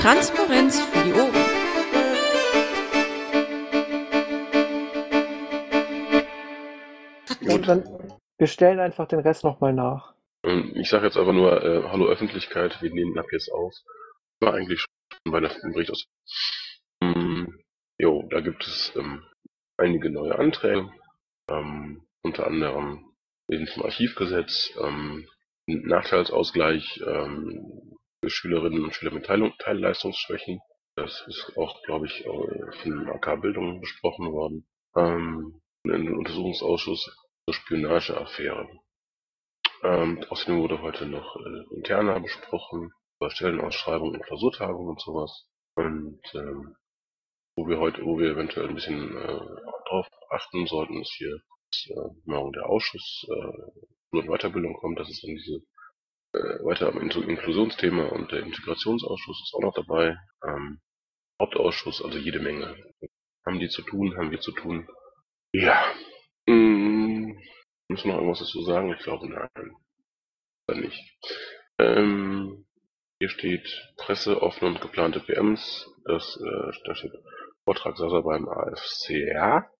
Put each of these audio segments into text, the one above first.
Transparenz für die Ohren. Und dann, wir stellen einfach den Rest nochmal nach. Ähm, Ich sage jetzt einfach nur, äh, hallo Öffentlichkeit, wir nehmen ab jetzt auf. War eigentlich schon bei der Bericht aus. Ähm, jo, da gibt es ähm, einige neue Anträge, ähm, unter anderem den zum Archivgesetz, ähm, Nachteilsausgleich ähm, Schülerinnen und Schüler mit Teil Teilleistungsschwächen. Das ist auch, glaube ich, äh, von AK Bildung besprochen worden. Ähm, einen Untersuchungsausschuss zur Spionageaffäre. Ähm, außerdem wurde heute noch äh, interner besprochen, über Stellenausschreibungen und Klausurtagungen und sowas. Und ähm, wo wir heute, wo wir eventuell ein bisschen äh, drauf achten sollten, ist hier, dass äh, morgen der Ausschuss äh, und Weiterbildung kommt. Das ist dann diese weiter am Inklu- Inklusionsthema und der Integrationsausschuss ist auch noch dabei. Ähm, Hauptausschuss, also jede Menge. Haben die zu tun, haben wir zu tun. Ja. Mm, müssen wir noch irgendwas dazu sagen? Ich glaube nein. Dann nicht. Ähm, hier steht Presse, offene und geplante PMs. Das, äh, da steht Vortragssache beim AFCR.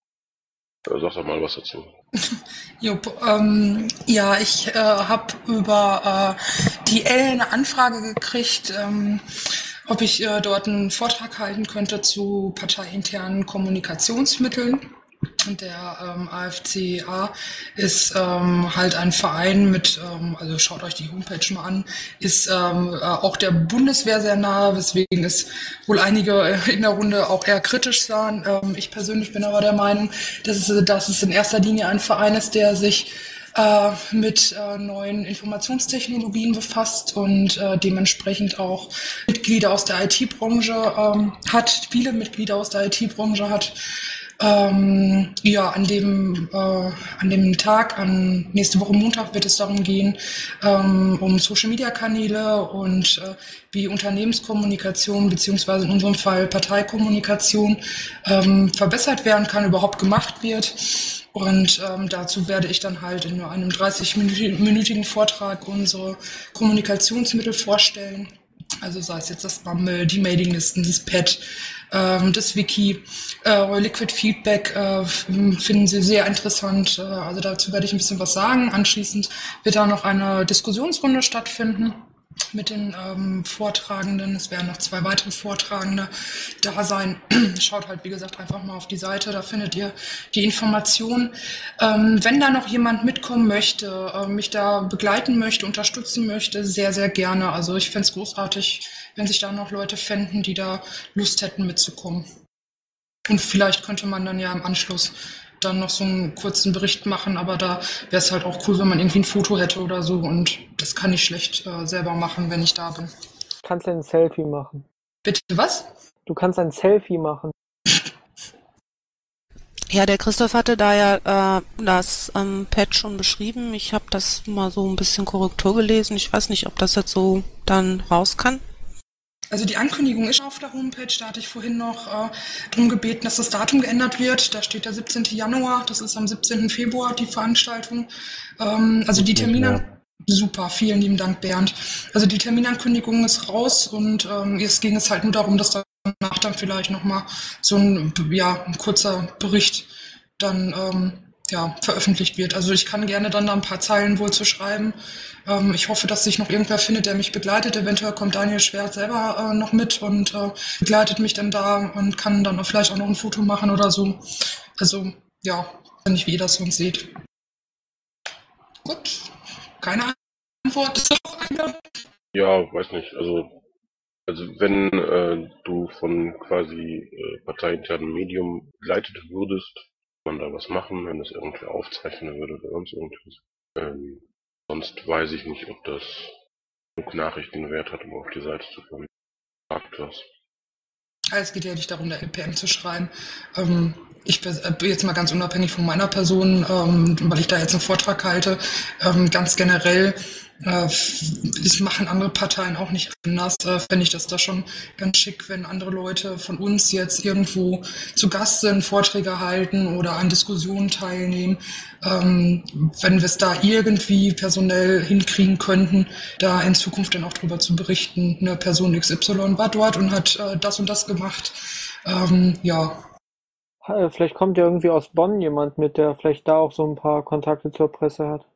Sag doch mal was dazu. Jupp, ähm, ja, ich äh, habe über äh, die L eine Anfrage gekriegt, ähm, ob ich äh, dort einen Vortrag halten könnte zu parteiinternen Kommunikationsmitteln. Und der ähm, AFCA ist ähm, halt ein Verein mit, ähm, also schaut euch die Homepage mal an, ist ähm, äh, auch der Bundeswehr sehr nahe, weswegen es wohl einige äh, in der Runde auch eher kritisch sahen. Ähm, ich persönlich bin aber der Meinung, dass es, dass es in erster Linie ein Verein ist, der sich äh, mit äh, neuen Informationstechnologien befasst und äh, dementsprechend auch Mitglieder aus der IT-Branche ähm, hat, viele Mitglieder aus der IT-Branche hat. Ähm, ja, an dem, äh, an dem Tag, an nächste Woche Montag wird es darum gehen, ähm, um Social Media Kanäle und äh, wie Unternehmenskommunikation beziehungsweise in unserem Fall Parteikommunikation ähm, verbessert werden kann, überhaupt gemacht wird. Und ähm, dazu werde ich dann halt in einem 30-minütigen Vortrag unsere Kommunikationsmittel vorstellen. Also sei es jetzt das Bumble, die Mailinglisten, das Pad, das Wiki, äh, Liquid Feedback äh, finden Sie sehr interessant. Äh, also dazu werde ich ein bisschen was sagen. Anschließend wird da noch eine Diskussionsrunde stattfinden mit den ähm, Vortragenden. Es werden noch zwei weitere Vortragende da sein. Schaut halt, wie gesagt, einfach mal auf die Seite, da findet ihr die Informationen. Ähm, wenn da noch jemand mitkommen möchte, äh, mich da begleiten möchte, unterstützen möchte, sehr, sehr gerne. Also ich fände es großartig, wenn sich da noch Leute fänden, die da Lust hätten mitzukommen. Und vielleicht könnte man dann ja im Anschluss dann noch so einen kurzen Bericht machen, aber da wäre es halt auch cool, wenn man irgendwie ein Foto hätte oder so und das kann ich schlecht äh, selber machen, wenn ich da bin. Kannst du ein Selfie machen? Bitte was? Du kannst ein Selfie machen. Ja, der Christoph hatte da ja äh, das ähm, Pad schon beschrieben. Ich habe das mal so ein bisschen Korrektur gelesen. Ich weiß nicht, ob das jetzt so dann raus kann. Also die Ankündigung ist auf der Homepage, da hatte ich vorhin noch äh, darum gebeten, dass das Datum geändert wird. Da steht der 17. Januar, das ist am 17. Februar die Veranstaltung. Ähm, also die Termine. Super, vielen lieben Dank, Bernd. Also die Terminankündigung ist raus und ähm, jetzt ging es halt nur darum, dass danach dann vielleicht nochmal so ein, ja, ein kurzer Bericht dann ähm, ja, veröffentlicht wird. Also ich kann gerne dann da ein paar Zeilen wohl zu schreiben. Ähm, ich hoffe, dass sich noch irgendwer findet, der mich begleitet. Eventuell kommt Daniel Schwert selber äh, noch mit und äh, begleitet mich dann da und kann dann auch vielleicht auch noch ein Foto machen oder so. Also ja, nicht wie ihr das sonst seht. Gut, keine Antwort. Ist doch. Ja, weiß nicht. Also, also wenn äh, du von quasi äh, parteiinternen Medium begleitet würdest, man da was machen, wenn das irgendwer aufzeichnen würde oder sonst irgendwas. Ähm, sonst weiß ich nicht, ob das genug Nachrichtenwert hat, um auf die Seite zu kommen. Fragt was. Es geht ja nicht darum, der LPM zu schreiben. Ähm, ich bin jetzt mal ganz unabhängig von meiner Person, ähm, weil ich da jetzt einen Vortrag halte, ähm, ganz generell äh, das machen andere Parteien auch nicht anders. Äh, Fände ich das da schon ganz schick, wenn andere Leute von uns jetzt irgendwo zu Gast sind, Vorträge halten oder an Diskussionen teilnehmen. Ähm, wenn wir es da irgendwie personell hinkriegen könnten, da in Zukunft dann auch drüber zu berichten. Eine Person XY war dort und hat äh, das und das gemacht. Ähm, ja, Vielleicht kommt ja irgendwie aus Bonn jemand mit, der vielleicht da auch so ein paar Kontakte zur Presse hat.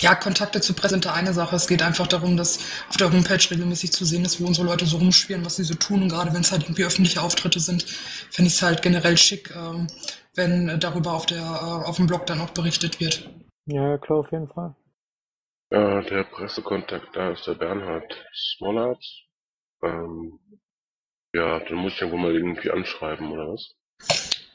Ja, Kontakte zur Presse sind da eine Sache. Es geht einfach darum, dass auf der Homepage regelmäßig zu sehen ist, wo unsere Leute so rumschwirren, was sie so tun. Und gerade wenn es halt irgendwie öffentliche Auftritte sind, finde ich es halt generell schick, ähm, wenn darüber auf, der, äh, auf dem Blog dann auch berichtet wird. Ja, klar, auf jeden Fall. Ja, der Pressekontakt da ist der Bernhard Smollert. Ähm, ja, dann muss ich ja wohl mal irgendwie anschreiben, oder was?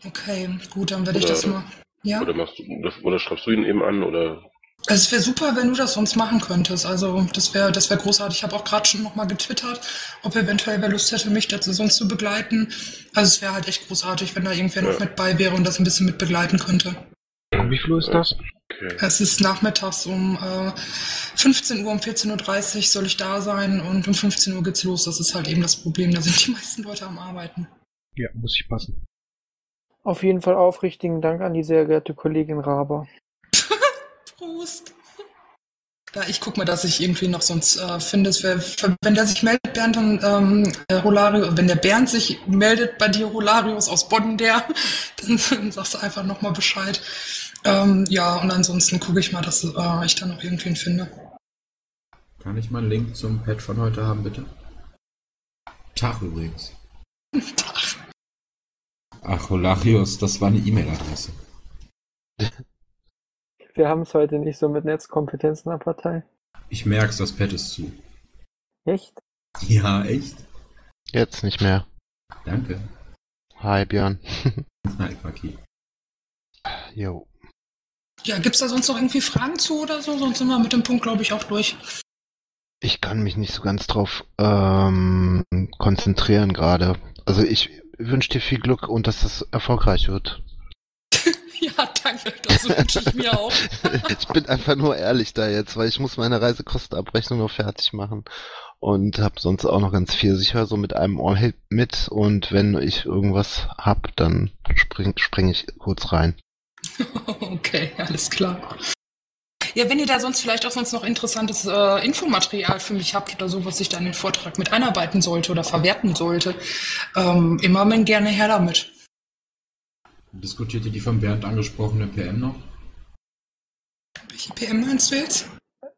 Okay, gut, dann werde ich das mal. Ja. Oder machst du, oder schreibst du ihn eben an, oder? Also es wäre super, wenn du das sonst machen könntest. Also das wäre das wäre großartig. Ich habe auch gerade schon nochmal getwittert, ob eventuell wer Lust hätte, mich dazu sonst zu begleiten. Also es wäre halt echt großartig, wenn da irgendwer noch Ja. mit bei wäre und das ein bisschen mit begleiten könnte. Um wie viel ist das? Okay. Es ist nachmittags um äh, 15 Uhr, um 14.30 Uhr soll ich da sein und um 15 Uhr geht's los. Das ist halt eben das Problem. Da sind die meisten Leute am Arbeiten. Ja, muss ich passen. Auf jeden Fall aufrichtigen Dank an die sehr geehrte Kollegin Raber. Prost! Ja, ich guck mal, dass ich irgendwie noch sonst äh, finde. Wär, wenn der sich meldet, Bernd, dann ähm, äh, Rolario, wenn der Bernd sich meldet bei dir, Rolarius aus Bonn, der, dann, dann sagst du einfach nochmal Bescheid. Ähm, ja, und ansonsten gucke ich mal, dass äh, ich da noch irgendwen finde. Kann ich mal einen Link zum Patch von heute haben, bitte? Tag übrigens. Ach, Holarius, das war eine E-Mail-Adresse. Wir haben es heute nicht so mit Netzkompetenz in der Partei. Ich merk's, das Pad ist zu. Echt? Ja, echt? Jetzt nicht mehr. Danke. Hi Björn. Hi, Paki. Jo. Ja, gibt's da sonst noch irgendwie Fragen zu oder so? Sonst sind wir mit dem Punkt, glaube ich, auch durch. Ich kann mich nicht so ganz drauf ähm, konzentrieren gerade. Also ich wünsche dir viel Glück und dass das erfolgreich wird. Danke. Das wünsche ich mir auch. ich bin einfach nur ehrlich da jetzt, weil ich muss meine Reisekostenabrechnung noch fertig machen und habe sonst auch noch ganz viel sicher so mit einem Ohr mit und wenn ich irgendwas hab, dann spring, spring ich kurz rein. Okay, alles klar. Ja, wenn ihr da sonst vielleicht auch sonst noch interessantes äh, Infomaterial für mich habt oder so, was ich da in den Vortrag mit einarbeiten sollte oder verwerten sollte, ähm, immer gerne her damit. Diskutiert ihr die von Bernd angesprochene PM noch? Welche PM meinst du jetzt?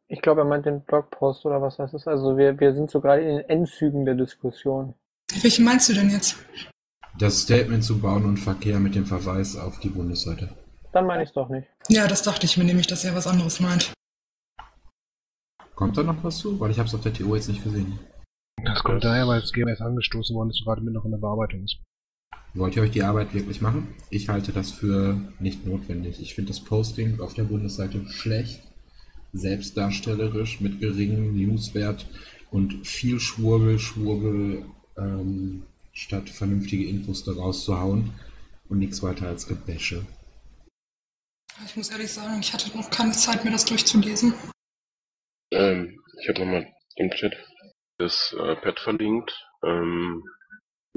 Ich glaube, er meint den Blogpost oder was das ist. Also wir, wir sind so gerade in den Endzügen der Diskussion. Welche meinst du denn jetzt? Das Statement zu Bauen und Verkehr mit dem Verweis auf die Bundesseite. Dann meine ich es doch nicht. Ja, das dachte ich mir nämlich, dass er was anderes meint. Kommt da noch was zu? Weil ich hab's auf der TO jetzt nicht gesehen. Das kommt daher, weil das GMS angestoßen worden ist und gerade mit noch in der Bearbeitung ist. Wollt ihr euch die Arbeit wirklich machen? Ich halte das für nicht notwendig. Ich finde das Posting auf der Bundesseite schlecht, selbstdarstellerisch, mit geringem Newswert und viel Schwurbel, Schwurbel, ähm, statt vernünftige Infos daraus zu hauen und nichts weiter als Gebäsche. Ich muss ehrlich sagen, ich hatte noch keine Zeit, mir das durchzulesen. Ähm, ich habe nochmal im Chat das äh, Pad verlinkt. Ähm,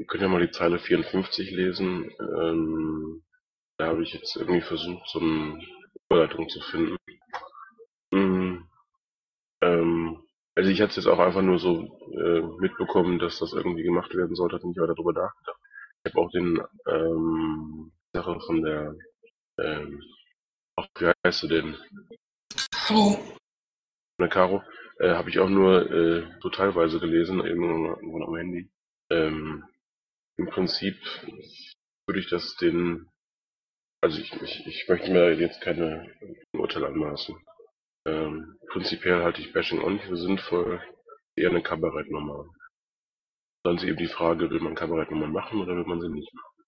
wir können ja mal die Zeile 54 lesen. Ähm, da habe ich jetzt irgendwie versucht, so eine Überleitung zu finden. Mm, ähm, also ich hatte es jetzt auch einfach nur so äh, mitbekommen, dass das irgendwie gemacht werden sollte, hatte nicht weiter darüber nachgedacht. Ich habe auch den ähm, Sache von der ähm, ach, wie heißt sie denn? Oh, von der Caro, äh, habe ich auch nur äh, so teilweise gelesen, nur am Handy. Ähm, Im Prinzip würde ich das den, also ich, ich, ich möchte mir jetzt keine Urteile anmaßen. Ähm, prinzipiell halte ich Bashing auch nicht für sinnvoll, eher eine Kabarettnummer. Dann ist eben die Frage, will man Kabarettnummern machen oder will man sie nicht machen?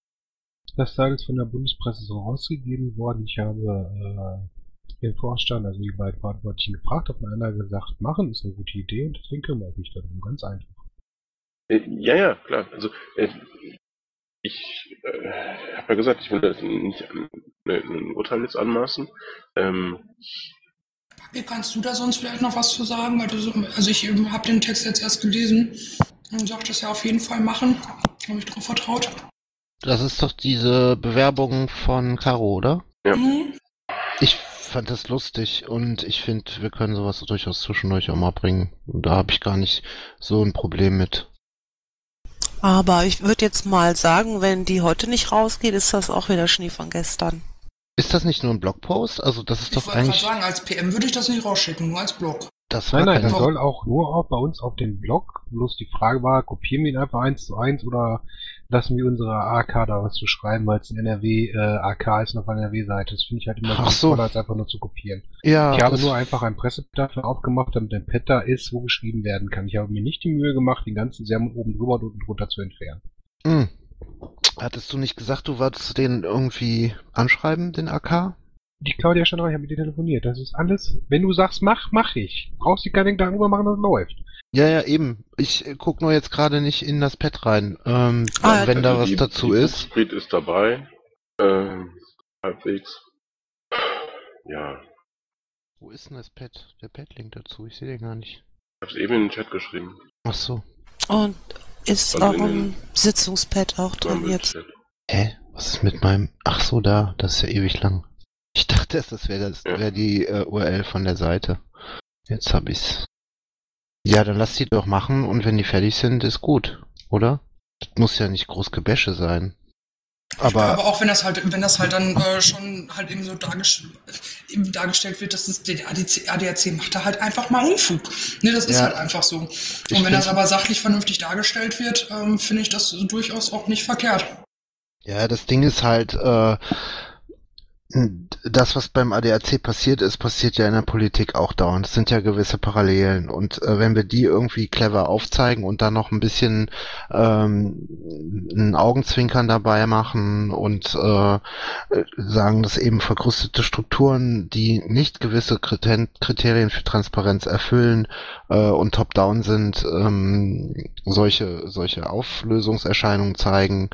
Das Teil ist von der Bundespresse so rausgegeben worden. Ich habe äh, den Vorstand, also die beiden Verantwortlichen, gefragt, ob einer gesagt, machen ist eine gute Idee und deswegen kümmere ich mich darum. Ganz einfach. Äh, ja, ja, klar. Also äh, ich äh, habe ja gesagt, ich will das nicht an, ne, ein Urteil jetzt anmaßen. Ähm, Wie kannst du da sonst vielleicht noch was zu sagen? Weil du so, also ich habe den Text jetzt erst gelesen und sagte es ja auf jeden Fall machen. Habe ich drauf vertraut. Das ist doch diese Bewerbung von Caro, oder? Ja. Mhm. Ich fand das lustig und ich finde, wir können sowas durchaus zwischendurch auch mal bringen. Und da habe ich gar nicht so ein Problem mit. Aber ich würde jetzt mal sagen, wenn die heute nicht rausgeht, ist das auch wieder Schnee von gestern. Ist das nicht nur ein Blogpost? Also das ist Ich doch wollte gerade eigentlich. sagen, als PM würde ich das nicht rausschicken, nur als Blog. Das Nein, nein, das soll auch nur auch bei uns auf den Blog. Bloß die Frage war, kopieren wir ihn einfach eins zu eins oder lassen wir unsere AK da was zu schreiben, weil es ein NRW äh, AK ist auf einer NRW-Seite. Das finde ich halt immer Ach so. sinnvoller, als einfach nur zu kopieren. Ja, ich habe nur einfach ein Presseblatt dafür aufgemacht, damit ein Pad da ist, wo geschrieben werden kann. Ich habe mir nicht die Mühe gemacht, den ganzen Sermon oben drüber und unten drunter zu entfernen. Hm. Hattest du nicht gesagt, du wolltest den irgendwie anschreiben, den AK? Die Claudia schon ich habe mit dir telefoniert. Das ist alles. Wenn du sagst, mach, mach ich. Brauchst dir keine Gedanken drüber machen, das läuft. Ja, ja, eben. Ich äh, guck nur jetzt gerade nicht in das Pad rein. Ähm, Ah, wenn da Also was die, dazu die ist. Buchspriet ist dabei. Ähm, halbwegs. Ja, Wo ist denn das Pad? Der Pad-Link dazu. Ich sehe den gar nicht. ich habe es eben in den Chat geschrieben. Ach so. Und ist Also auch im Sitzungspad auch drin jetzt. Chat. Hä? Was ist mit meinem... Ach so, da. Das ist ja ewig lang. Ich dachte erst, das wäre das Ja. wär die äh, URL von der Seite. Jetzt hab ich's. Ja, dann lass die doch machen und wenn die fertig sind, ist gut, oder? Das muss ja nicht groß Gebäsche sein. Aber, Aber auch wenn das halt, wenn das halt dann äh, schon halt eben so dargest eben dargestellt wird, dass es der ADC, ADAC macht da halt einfach mal Unfug. Ne, das ist Ja. halt einfach so. Und wenn das aber sachlich vernünftig dargestellt wird, ähm, finde ich das durchaus auch nicht verkehrt. Ja, das Ding ist halt, äh, das, was beim ADAC passiert ist, passiert ja in der Politik auch dauernd. Es sind ja gewisse Parallelen. Und äh, wenn wir die irgendwie clever aufzeigen und dann noch ein bisschen ähm, ein Augenzwinkern dabei machen und äh, sagen, dass eben verkrustete Strukturen, die nicht gewisse Kriter- Kriterien für Transparenz erfüllen äh, und top-down sind, ähm, solche, solche Auflösungserscheinungen zeigen,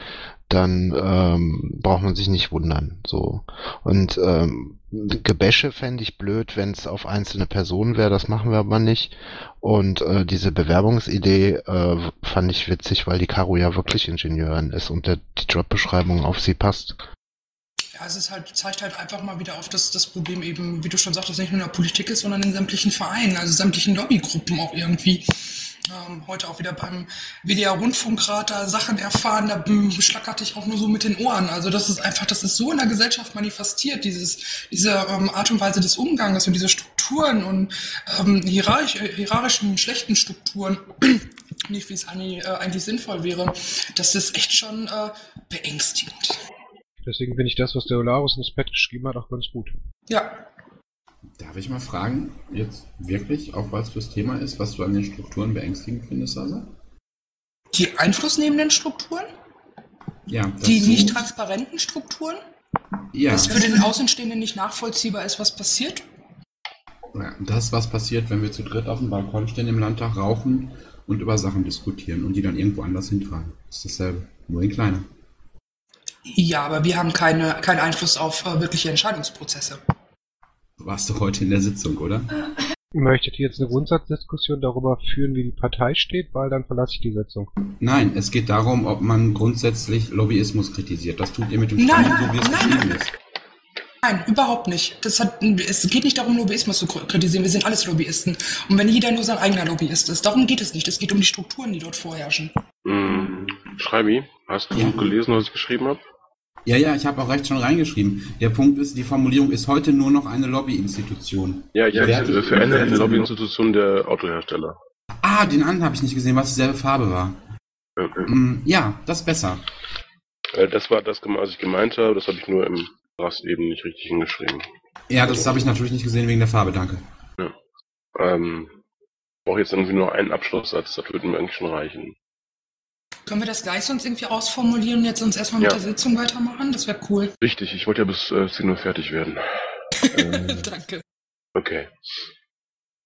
dann ähm, braucht man sich nicht wundern. So. Und ähm, Gebäsche fände ich blöd, wenn es auf einzelne Personen wäre, das machen wir aber nicht. Und äh, diese Bewerbungsidee äh, fand ich witzig, weil die Caro ja wirklich Ingenieurin ist und der, die Jobbeschreibung auf sie passt. Ja, es ist halt, zeigt halt einfach mal wieder auf, dass das Problem eben, wie du schon sagtest, nicht nur in der Politik ist, sondern in sämtlichen Vereinen, also sämtlichen Lobbygruppen auch irgendwie. Ähm, heute auch wieder beim WDR Rundfunkrat da Sachen erfahren, da mm, schlackerte ich auch nur so mit den Ohren. Also das ist einfach, das ist so in der Gesellschaft manifestiert, dieses, diese ähm, Art und Weise des Umgangs und diese Strukturen und ähm, hierarchisch, äh, hierarchischen, schlechten Strukturen, nicht wie es eigentlich, äh, eigentlich sinnvoll wäre. Das ist echt schon äh, beängstigend. Deswegen finde ich das, was der Olarus ins Pad geschrieben hat, auch ganz gut. Ja, Darf ich mal fragen, jetzt wirklich, auch weil es fürs Thema ist, was du an den Strukturen beängstigend findest, Sasa? Die einflussnehmenden Strukturen? Ja, Die nicht transparenten Strukturen? Ja, Was für den Außenstehenden nicht nachvollziehbar ist, was passiert? ja, das, was passiert, wenn wir zu dritt auf dem Balkon stehen im Landtag, rauchen und über Sachen diskutieren und die dann irgendwo anders hintragen. Das ist dasselbe, nur in kleiner. Ja, aber wir haben keine, keinen Einfluss auf äh, wirkliche Entscheidungsprozesse. Warst du heute in der Sitzung, oder? Möchtet ihr jetzt eine Grundsatzdiskussion darüber führen, wie die Partei steht, weil dann verlasse ich die Sitzung. Nein, es geht darum, ob man grundsätzlich Lobbyismus kritisiert. Das tut ihr mit dem Nein, Stamm, so wie es nein, geschrieben ist. Nein, überhaupt nicht. Das hat, es geht nicht darum, Lobbyismus zu kritisieren. Wir sind alles Lobbyisten. Und wenn jeder nur sein eigener Lobbyist ist, darum geht es nicht. Es geht um die Strukturen, die dort vorherrschen. Hm, Schreibi, hast du Ja. gelesen, was ich geschrieben habe? Ja, ja, ich habe auch recht schon reingeschrieben. Der Punkt ist, die Formulierung ist heute nur noch eine Lobbyinstitution. Ja, ich hätte verändert die Lobbyinstitution der Autohersteller. Ah, den anderen habe ich nicht gesehen, was dieselbe Farbe war. Äh, äh, Hm, ja, das ist besser. äh, Das war das, was ich gemeint habe, das habe ich nur im Rast eben nicht richtig hingeschrieben. Ja, das habe ich natürlich nicht gesehen wegen der Farbe, danke. Ähm, ich brauche jetzt irgendwie nur einen Abschlusssatz, das würde mir eigentlich schon reichen. Können wir das gleich sonst irgendwie ausformulieren und jetzt uns erstmal mit Ja. der Sitzung weitermachen? Das wäre cool. Richtig, ich wollte ja bis äh, 10 Uhr fertig werden. Ähm, Danke. okay.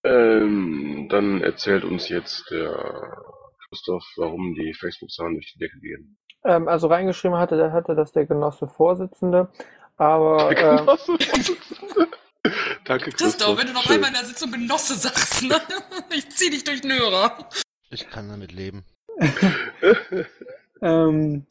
Ähm, dann erzählt uns jetzt der Christoph, warum die Facebook-Zahlen durch die Decke gehen. Ähm, also reingeschrieben hatte, der hatte das der Genosse Vorsitzende, aber Der ähm, Genosse Vorsitzende. Danke, Christoph, wenn du noch Schön. einmal in der Sitzung Genosse sagst, ne? Ich zieh dich durch den Hörer. Ich kann damit leben. Ähm,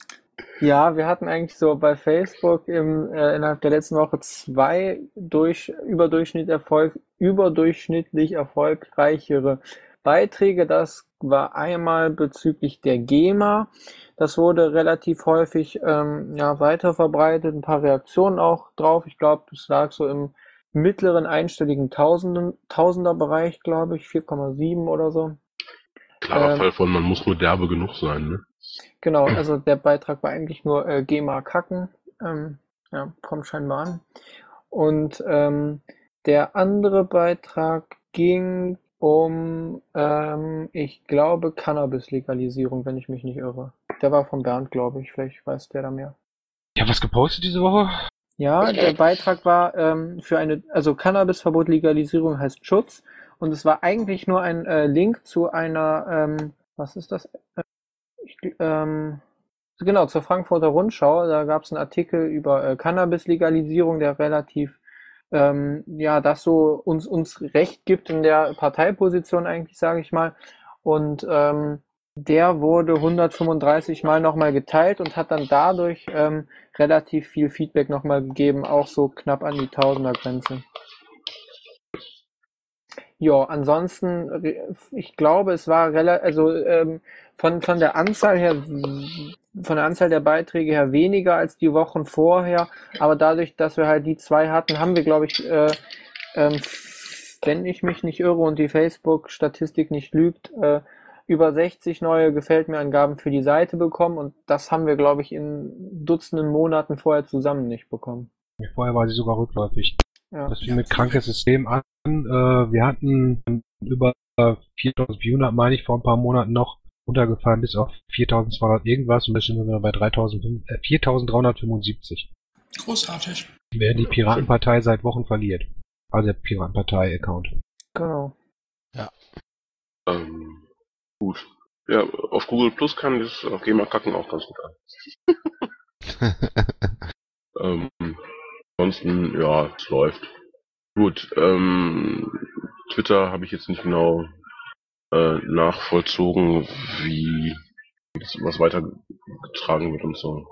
ja, wir hatten eigentlich so bei Facebook im, äh, innerhalb der letzten Woche zwei durch, überdurchschnitt Erfolg, überdurchschnittlich erfolgreichere Beiträge. Das war einmal bezüglich der GEMA. Das wurde relativ häufig ähm, ja, weiterverbreitet, ein paar Reaktionen auch drauf. Ich glaube, das lag so im mittleren einstelligen Tausenderbereich, glaube ich, 4,7 oder so. Klarer Ähm, Fall von, man muss nur derbe genug sein, ne? Genau, also der Beitrag war eigentlich nur äh, GEMA kacken. Ähm, ja, kommt scheinbar an. Und ähm, der andere Beitrag ging um, ähm, ich glaube, Cannabis-Legalisierung, wenn ich mich nicht irre. Der war von Bernd, glaube ich. Vielleicht weiß der da mehr. Habe was gepostet diese Woche. Ja, der Beitrag war ähm, für eine, also Cannabisverbot Legalisierung heißt Schutz und es war eigentlich nur ein äh, Link zu einer, ähm, was ist das? Äh, Ich, ähm, genau, zur Frankfurter Rundschau. Da gab es einen Artikel über äh, Cannabis-Legalisierung, der relativ, ähm, ja, das so uns, uns Recht gibt in der Parteiposition eigentlich, sage ich mal. Und ähm, der wurde 135 Mal nochmal geteilt und hat dann dadurch ähm, relativ viel Feedback nochmal gegeben, auch so knapp an die Tausender-Grenze. Ja, ansonsten, re- ich glaube, es war relativ, also ähm, von, von der Anzahl her, von der Anzahl der Beiträge her weniger als die Wochen vorher, aber dadurch, dass wir halt die zwei hatten, haben wir, glaube ich, äh, ähm, wenn ich mich nicht irre und die Facebook-Statistik nicht lügt, äh, über 60 neue Gefällt mir Angaben für die Seite bekommen und das haben wir, glaube ich, in Dutzenden Monaten vorher zusammen nicht bekommen. Vorher war sie sogar rückläufig. Ja. Das fing mit krankes System an. Äh, wir hatten über 4400, meine ich, vor ein paar Monaten noch runtergefallen bis auf 4200 irgendwas und jetzt sind wir bei 3000, äh, 4375. Großartig. Wer die Piratenpartei seit Wochen verliert. Also der Piratenpartei-Account. Genau. Ähm, gut. Ja, auf Google Plus kann das auf GEMA kacken auch ganz gut an. Ansonsten, ja, es läuft. Gut, ähm, Twitter habe ich jetzt nicht genau äh, nachvollzogen, wie das, was weitergetragen wird und so.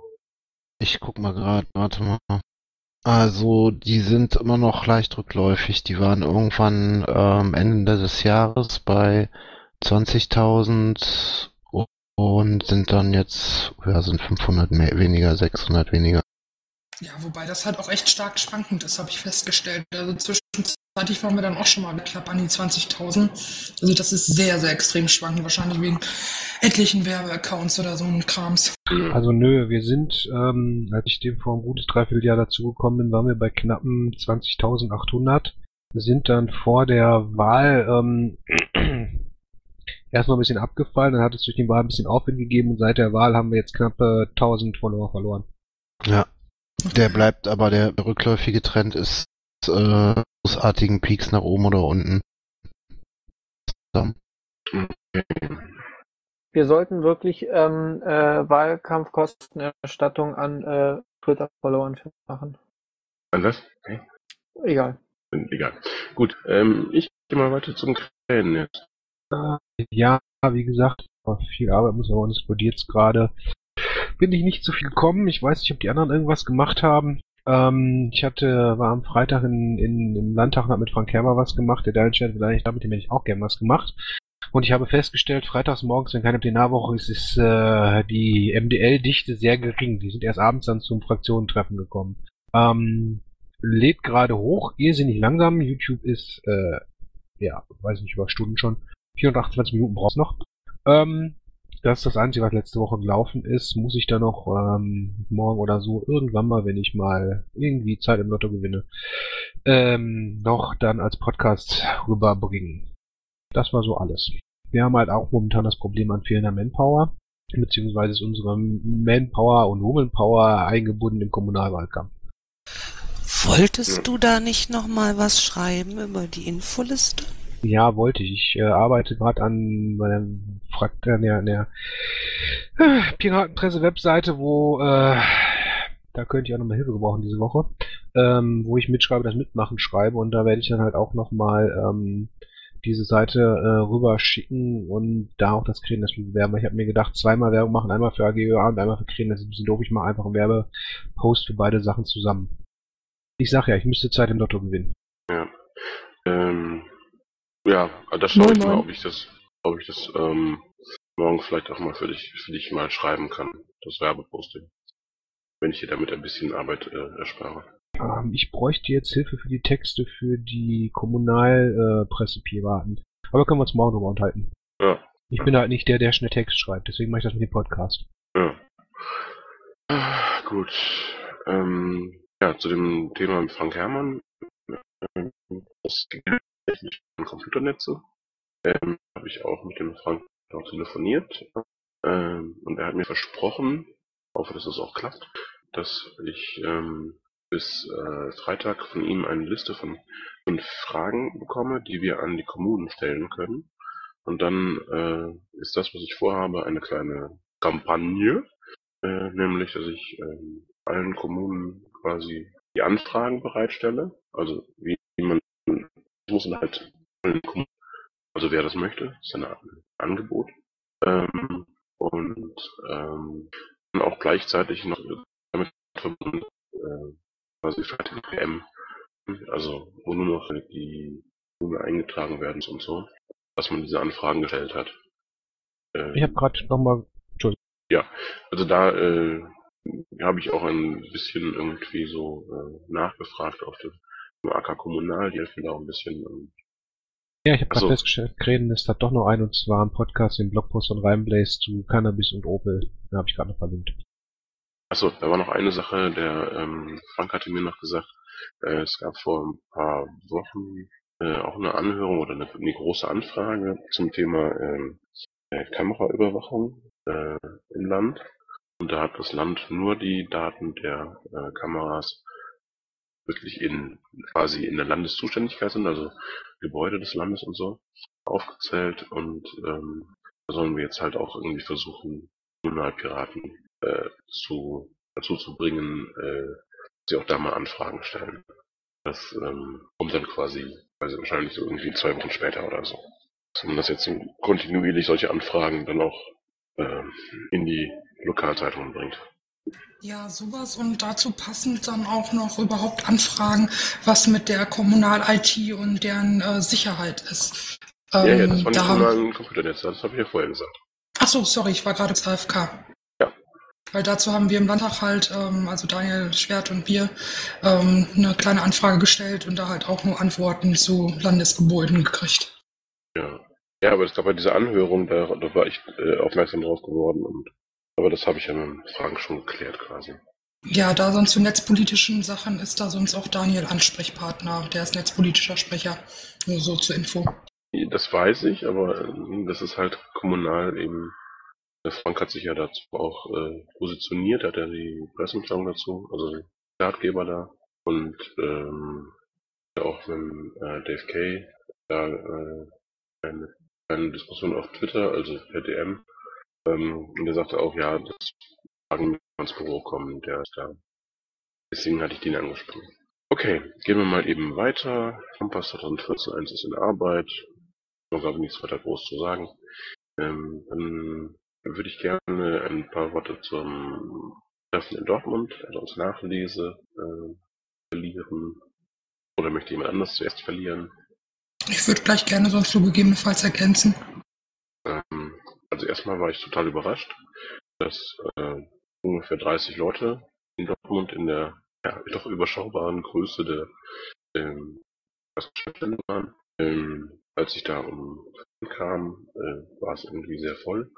Ich guck mal gerade, warte mal. Also, die sind immer noch leicht rückläufig. Die waren irgendwann ähm, Ende des Jahres bei 20.000 und sind dann jetzt, ja, sind 500 mehr, weniger, 600 weniger. Ja, wobei das halt auch echt stark schwankend ist, habe ich festgestellt. Also zwischenzeitlich waren wir dann auch schon mal knapp an die 20.000. Also das ist sehr, sehr extrem schwankend, wahrscheinlich wegen etlichen Werbeaccounts oder so ein Krams. Also nö, wir sind, ähm, als ich dem vor ein gutes Dreivierteljahr dazugekommen bin, waren wir bei knappen 20.800. Wir sind dann vor der Wahl ähm, erstmal ein bisschen abgefallen, dann hat es durch die Wahl ein bisschen Aufwind gegeben und seit der Wahl haben wir jetzt knappe 1000 Follower verloren. Ja, der bleibt aber, der rückläufige Trend ist äh, großartigen Peaks nach oben oder unten. So. Wir sollten wirklich ähm, äh, Wahlkampfkostenerstattung an äh, Twitter-Followern machen. An was? Okay. Egal. Egal. Gut, ähm, ich gehe mal weiter zum Krähen jetzt. Ja, wie gesagt, viel Arbeit muss aber uns explodiert gerade. Bin ich nicht zu viel gekommen. Ich weiß nicht, ob die anderen irgendwas gemacht haben. Ähm, ich hatte, war am Freitag in, in, im Landtag und hab mit Frank Herber was gemacht. Der Dallenstedt vielleicht, damit hätte ich auch gern was gemacht. Und ich habe festgestellt, freitags morgens, wenn keine Plenarwoche ist, ist äh, die MDL-Dichte sehr gering. Die sind erst abends dann zum Fraktionentreffen gekommen. Ähm, lädt gerade hoch, irrsinnig langsam. YouTube ist, äh, ja, weiß nicht, über Stunden schon. 428 Minuten brauchst noch. Ähm, das ist das Einzige, was letzte Woche gelaufen ist. Muss ich da noch ähm, morgen oder so irgendwann mal, wenn ich mal irgendwie Zeit im Lotto gewinne, ähm, noch dann als Podcast rüberbringen. Das war so alles. Wir haben halt auch momentan das Problem an fehlender Manpower, beziehungsweise ist unsere Manpower und Womanpower eingebunden im Kommunalwahlkampf. Wolltest du da nicht noch mal was schreiben über die Infoliste? Ja, wollte ich. Ich äh, arbeite gerade an meiner Frakt an der, an der äh, Piratenpresse-Webseite, wo äh, da könnte ich auch nochmal Hilfe gebrauchen diese Woche. ähm, wo ich mitschreibe, das Mitmachen schreibe und da werde ich dann halt auch nochmal ähm, diese Seite äh, rüber schicken und da auch das Krähen das bewerben. Ich habe mir gedacht, zweimal Werbung machen, einmal für AGÖA und einmal für Krähen, das ist ein bisschen doof. Ich mache einfach einen Werbepost für beide Sachen zusammen. Ich sag ja, ich müsste Zeit im Lotto gewinnen. Ja. Ähm, ja, da schaue ich mal, ob ich das, ob ich das ähm, morgen vielleicht auch mal für dich, für dich mal schreiben kann, das Werbeposting. Wenn ich dir damit ein bisschen Arbeit äh, erspare. Ähm, ich bräuchte jetzt Hilfe für die Texte für die Kommunalpressepiraten. Äh. Aber können wir uns morgen drüber unterhalten. Ja. Ich bin halt nicht der, der schnell Text schreibt, deswegen mache ich das mit dem Podcast. Ja. Ah, Gut. Ähm, ja, zu dem Thema mit Frank Herrmann. Das um Computernetze. Ähm, habe ich auch mit dem Frank auch telefoniert. Ähm, und er hat mir versprochen, hoffe, dass es auch klappt, dass ich ähm, bis äh, Freitag von ihm eine Liste von fünf Fragen bekomme, die wir an die Kommunen stellen können. Und dann äh, ist das, was ich vorhabe, eine kleine Kampagne, äh, nämlich, dass ich ähm, allen Kommunen quasi die Anfragen bereitstelle. Also wie man muss man halt Kommunen, also wer das möchte, ist ein Angebot. Ähm, und ähm, auch gleichzeitig noch damit verbunden äh, quasi fertige PM, also wo nur noch die Kommunen eingetragen werden und so, dass man diese Anfragen gestellt hat. Ähm, Ich habe gerade nochmal also da äh, habe ich auch ein bisschen irgendwie so äh, nachgefragt auf dem AK Kommunal, die helfen da auch ein bisschen. Ähm, Ja, ich habe gerade Ach so. festgestellt, Krähenest hat doch noch einen und zwar einen Podcast, den Blogpost von Rheinblaze zu Cannabis und Opel. Den habe ich gerade noch verlinkt. achso, da war noch eine Sache, der ähm, Frank hatte mir noch gesagt, äh, es gab vor ein paar Wochen äh, auch eine Anhörung oder eine, eine große Anfrage zum Thema ähm, äh, Kameraüberwachung äh, im Land. Und da hat das Land nur die Daten der äh, Kameras wirklich in quasi in der Landeszuständigkeit sind, also Gebäude des Landes und so, aufgezählt und ähm, da sollen wir jetzt halt auch irgendwie versuchen, Kriminalpiraten äh, zu, dazu zu bringen, äh, sie auch da mal Anfragen stellen. Das ähm, kommt dann quasi, also wahrscheinlich so irgendwie zwei Wochen später oder so. Dass man das jetzt kontinuierlich solche Anfragen dann auch ähm, in die Lokalzeitungen bringt. Ja, sowas und dazu passend dann auch noch überhaupt Anfragen, was mit der Kommunal-IT und deren äh, Sicherheit ist. ja, ja, Ähm, das waren die da haben- kommunalen Computernetze, das habe ich ja vorher gesagt. Ach so, sorry, ich war gerade zu AFK. Ja. Weil dazu haben wir im Landtag halt, ähm, also Daniel Schwert und wir, ähm, eine kleine Anfrage gestellt und da halt auch nur Antworten zu Landesgebäuden gekriegt. Ja. Ja, aber es gab ja diese Anhörung, da, da war ich äh, aufmerksam drauf geworden und aber das habe ich ja mit Frank schon geklärt quasi. Ja, da sonst zu netzpolitischen Sachen ist da sonst auch Daniel Ansprechpartner, der ist netzpolitischer Sprecher. Nur so zur Info. Das weiß ich, aber ähm, das ist halt kommunal eben. Frank hat sich ja dazu auch äh, positioniert, hat ja die Pressemitteilung dazu, also den Ratgeber da und ähm, auch mit äh, Dave Kay da äh, eine, eine Diskussion auf Twitter, also per DM, ähm, und der sagte auch, ja, das Fragen ins Büro kommen, der ist da. Deswegen hatte ich den angesprochen. Okay, gehen wir mal eben weiter. Kompass 2014 1 ist in Arbeit. Ich habe nichts weiter groß zu sagen. Ähm, dann würde ich gerne ein paar Worte zum Treffen in Dortmund, also als Nachlese, äh, verlieren. Oder möchte jemand anders zuerst verlieren? Ich würde gleich gerne sonst so gegebenenfalls ergänzen. Ähm, also erstmal war ich total überrascht, dass äh, ungefähr 30 Leute in Dortmund in der ja, doch überschaubaren Größe der ähm, waren. Ähm, als ich da um kam, äh, war es irgendwie sehr voll.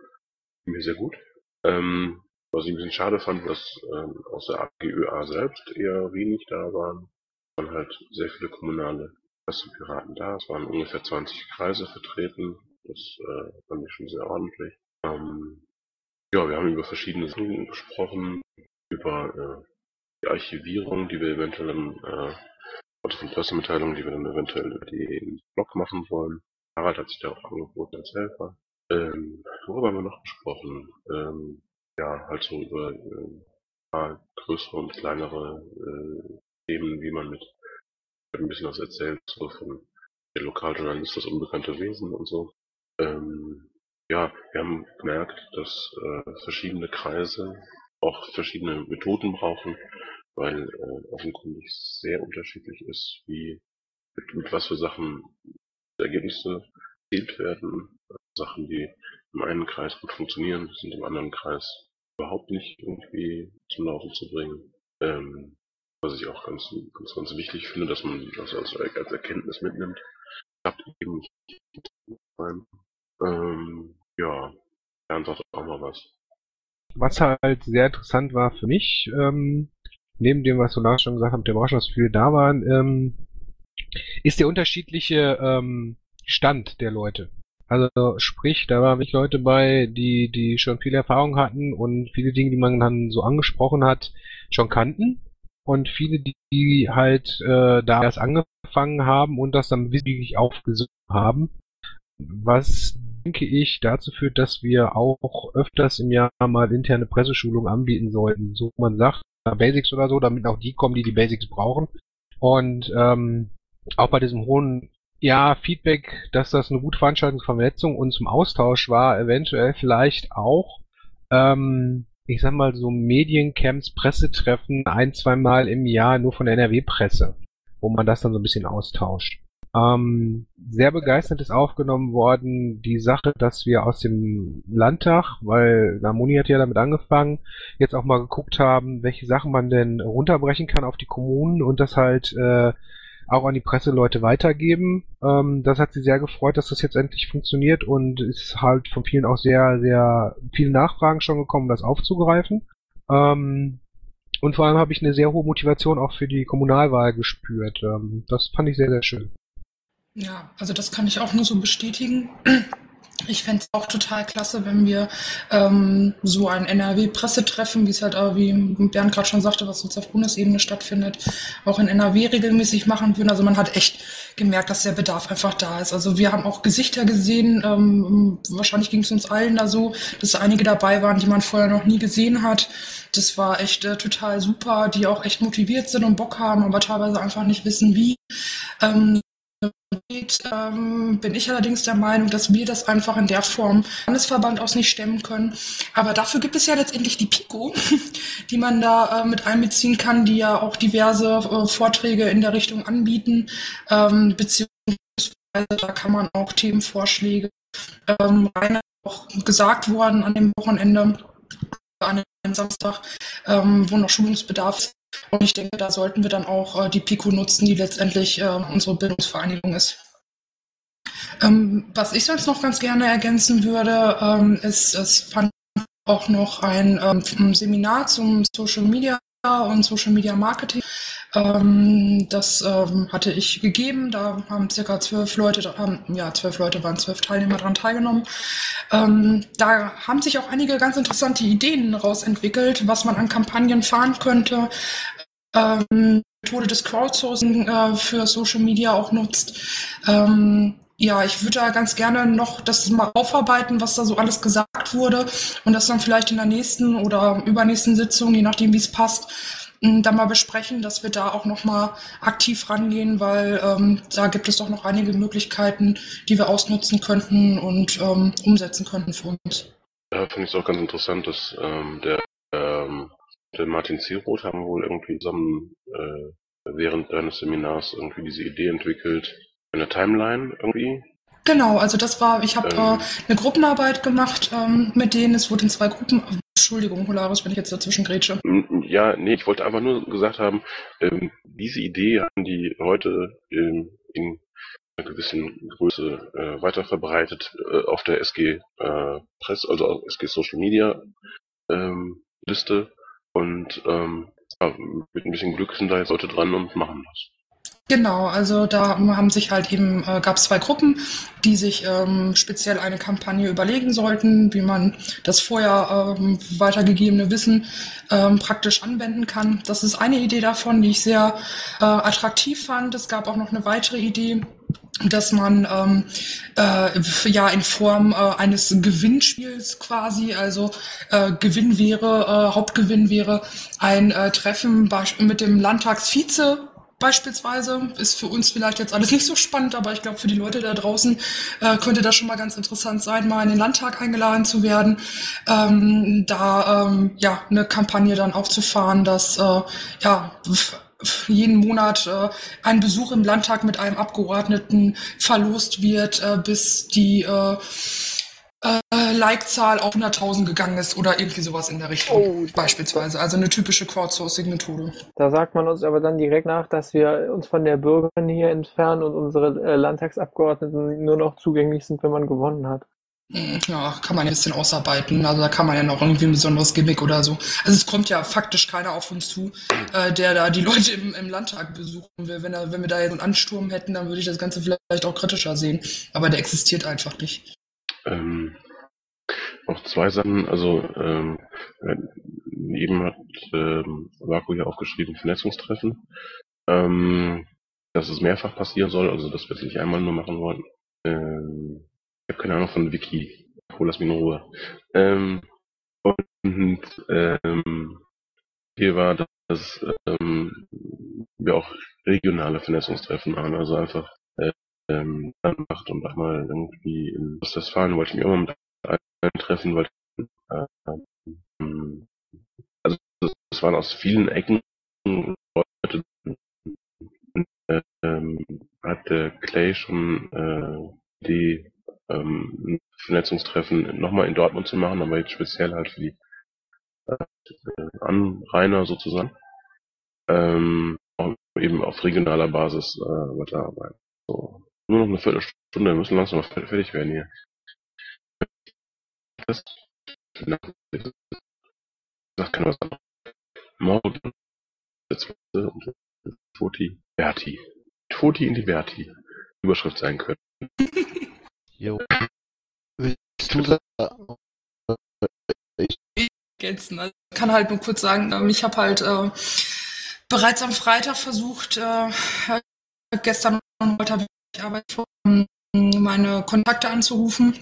Mir sehr gut. Ähm, was ich ein bisschen schade fand, dass ähm, aus der AGÖA selbst eher wenig da waren. Es waren halt sehr viele kommunale Pressepiraten da. Es waren ungefähr 20 Kreise vertreten. Das äh, fand ich schon sehr ordentlich. Ähm, ja, wir haben über verschiedene Sachen gesprochen, über äh, die Archivierung, die wir eventuell im, äh, also von Pressemitteilungen, die wir dann eventuell über den Blog machen wollen. Harald hat sich da auch angeboten als Helfer. Ähm, worüber haben wir noch gesprochen? Ähm, ja, halt so über äh, größere und kleinere äh, Themen, wie man mit ein bisschen was erzählt, so von der Lokaljournalist, das unbekannte Wesen und so. Ähm, ja, wir haben gemerkt, dass äh, verschiedene Kreise auch verschiedene Methoden brauchen, weil äh, offenkundig sehr unterschiedlich ist, wie mit, mit was für Sachen Ergebnisse erzielt werden. Sachen, die im einen Kreis gut funktionieren, sind im anderen Kreis überhaupt nicht irgendwie zum Laufen zu bringen. Ähm, was ich auch ganz, ganz, ganz wichtig finde, dass man das als, als Erkenntnis mitnimmt. Klappt eben nicht. Ähm, ja, Bernd sagt auch mal was. Was halt sehr interessant war für mich, ähm, neben dem, was Solar schon gesagt hat, mit dass viele da waren, ähm, ist der unterschiedliche ähm, Stand der Leute. Also sprich, da waren wirklich Leute bei, die, die schon viel Erfahrung hatten und viele Dinge, die man dann so angesprochen hat, schon kannten. Und viele, die halt äh, da erst angefangen haben und das dann wirklich aufgesucht haben. Was denke ich dazu führt, dass wir auch öfters im Jahr mal interne Presseschulungen anbieten sollten. So man sagt, Basics oder so, damit auch die kommen, die die Basics brauchen. Und ähm, auch bei diesem hohen ja, Feedback, dass das eine gute Veranstaltungsvernetzung und zum Austausch war, eventuell vielleicht auch, ähm, ich sag mal, so Mediencamps, Pressetreffen ein, zweimal im Jahr nur von der NRW-Presse, wo man das dann so ein bisschen austauscht. Ähm, sehr begeistert ist aufgenommen worden die Sache, dass wir aus dem Landtag, weil Namoni hat ja damit angefangen, jetzt auch mal geguckt haben, welche Sachen man denn runterbrechen kann auf die Kommunen und das halt äh, auch an die Presseleute weitergeben. Ähm, das hat sie sehr gefreut, dass das jetzt endlich funktioniert und ist halt von vielen auch sehr, sehr viele Nachfragen schon gekommen, das aufzugreifen. Ähm, und vor allem habe ich eine sehr hohe Motivation auch für die Kommunalwahl gespürt. Ähm, das fand ich sehr, sehr schön. Ja, also das kann ich auch nur so bestätigen. Ich fände es auch total klasse, wenn wir ähm, so ein NRW-Pressetreffen, wie es halt, auch, wie Bernd gerade schon sagte, was jetzt auf Bundesebene stattfindet, auch in NRW regelmäßig machen würden. Also man hat echt gemerkt, dass der Bedarf einfach da ist. Also wir haben auch Gesichter gesehen, ähm, wahrscheinlich ging es uns allen da so, dass einige dabei waren, die man vorher noch nie gesehen hat. Das war echt äh, total super, die auch echt motiviert sind und Bock haben, aber teilweise einfach nicht wissen, wie. Ähm, ähm, bin ich allerdings der Meinung, dass wir das einfach in der Form Landesverband aus nicht stemmen können. Aber dafür gibt es ja letztendlich die PICO, die man da äh, mit einbeziehen kann, die ja auch diverse äh, Vorträge in der Richtung anbieten, ähm, beziehungsweise da kann man auch Themenvorschläge ähm, rein auch gesagt worden an dem Wochenende, an dem Samstag, ähm, wo noch Schulungsbedarf ist und ich denke, da sollten wir dann auch äh, die PICO nutzen, die letztendlich äh, unsere Bildungsvereinigung ist. Ähm, was ich sonst noch ganz gerne ergänzen würde, ähm, ist, es fand auch noch ein ähm, Seminar zum Social Media und Social Media Marketing. Ähm, das ähm, hatte ich gegeben. Da haben circa zwölf Leute, haben, ja, zwölf Leute waren zwölf Teilnehmer daran teilgenommen. Ähm, da haben sich auch einige ganz interessante Ideen rausentwickelt, was man an Kampagnen fahren könnte. Ähm, Methode des Crowdsourcing äh, für Social Media auch nutzt. Ähm, ja, ich würde da ganz gerne noch das mal aufarbeiten, was da so alles gesagt wurde und das dann vielleicht in der nächsten oder übernächsten Sitzung, je nachdem wie es passt, dann mal besprechen, dass wir da auch noch mal aktiv rangehen, weil ähm, da gibt es doch noch einige Möglichkeiten, die wir ausnutzen könnten und ähm, umsetzen könnten für uns. Ja, finde ich es auch ganz interessant, dass ähm, der, ähm, der Martin Zieroth haben wohl irgendwie zusammen äh, während deines Seminars irgendwie diese Idee entwickelt, eine Timeline irgendwie. Genau, also das war, ich habe ähm, äh, eine Gruppenarbeit gemacht ähm, mit denen, es wurde in zwei Gruppen, Entschuldigung, Holaris, wenn ich jetzt dazwischen grätsche. Ja, nee, ich wollte einfach nur gesagt haben, ähm, diese Idee haben die heute ähm, in einer gewissen Größe äh, weiter verbreitet äh, auf der SG äh, Press, also auf SG Social Media ähm, Liste und ähm, ja, mit ein bisschen Glück sind da jetzt Leute dran und machen das. Genau, also da haben sich halt eben, äh, gab es zwei Gruppen, die sich ähm, speziell eine Kampagne überlegen sollten, wie man das vorher ähm, weitergegebene Wissen ähm, praktisch anwenden kann. Das ist eine Idee davon, die ich sehr äh, attraktiv fand. Es gab auch noch eine weitere Idee, dass man ähm, äh, ja in Form äh, eines Gewinnspiels quasi, also äh, Gewinn wäre, äh, Hauptgewinn wäre ein äh, Treffen mit dem Landtagsvize beispielsweise. Ist für uns vielleicht jetzt alles nicht so spannend, aber ich glaube, für die Leute da draußen äh, könnte das schon mal ganz interessant sein, mal in den Landtag eingeladen zu werden, ähm, da ähm, ja eine Kampagne dann auch zu fahren, dass äh, ja jeden Monat äh, ein Besuch im Landtag mit einem Abgeordneten verlost wird, äh, bis die äh, äh, Like-Zahl auf 100.000 gegangen ist oder irgendwie sowas in der Richtung. Oh, beispielsweise. Also eine typische Crowdsourcing-Methode. Da sagt man uns aber dann direkt nach, dass wir uns von der Bürgerin hier entfernen und unsere äh, Landtagsabgeordneten nur noch zugänglich sind, wenn man gewonnen hat. Hm, ja, kann man ein bisschen ausarbeiten. Also da kann man ja noch irgendwie ein besonderes Gimmick oder so. Also es kommt ja faktisch keiner auf uns zu, äh, der da die Leute im, im Landtag besuchen will. Wenn, er, wenn wir da jetzt einen Ansturm hätten, dann würde ich das Ganze vielleicht auch kritischer sehen. Aber der existiert einfach nicht. Ähm, noch zwei Sachen, also ähm, eben hat ähm, Vaku hier aufgeschrieben, Vernetzungstreffen. Ähm, dass es mehrfach passieren soll, also dass wir es nicht einmal nur machen wollen. Ähm, ich habe keine Ahnung von Wiki. Oh, lass mich in Ruhe. Ähm, und ähm, hier war, dass ähm, wir auch regionale Vernetzungstreffen machen, also einfach ähm, macht und auch mal irgendwie in Ostwestfalen wollte ich mich auch mal mit treffen, weil äh, ähm, also es waren aus vielen Ecken Leute ähm, hatte Clay schon äh, die ähm, Vernetzungstreffen nochmal in Dortmund zu machen, aber jetzt speziell halt für die äh, Anrainer sozusagen. Ähm, eben auf regionaler Basis äh, weiterarbeiten. So. Nur noch eine Viertelstunde, wir müssen langsam mal fertig werden hier. Das, das kann was anderes. Morgen, der zweite und Toti, Berti. Toti in die Berti. Überschrift sein können. Jo. Willst du sagen? Ich ergänzen. Also, kann halt nur kurz sagen, ähm, ich habe halt äh, bereits am Freitag versucht, äh, gestern und heute Arbeit vor, meine Kontakte anzurufen.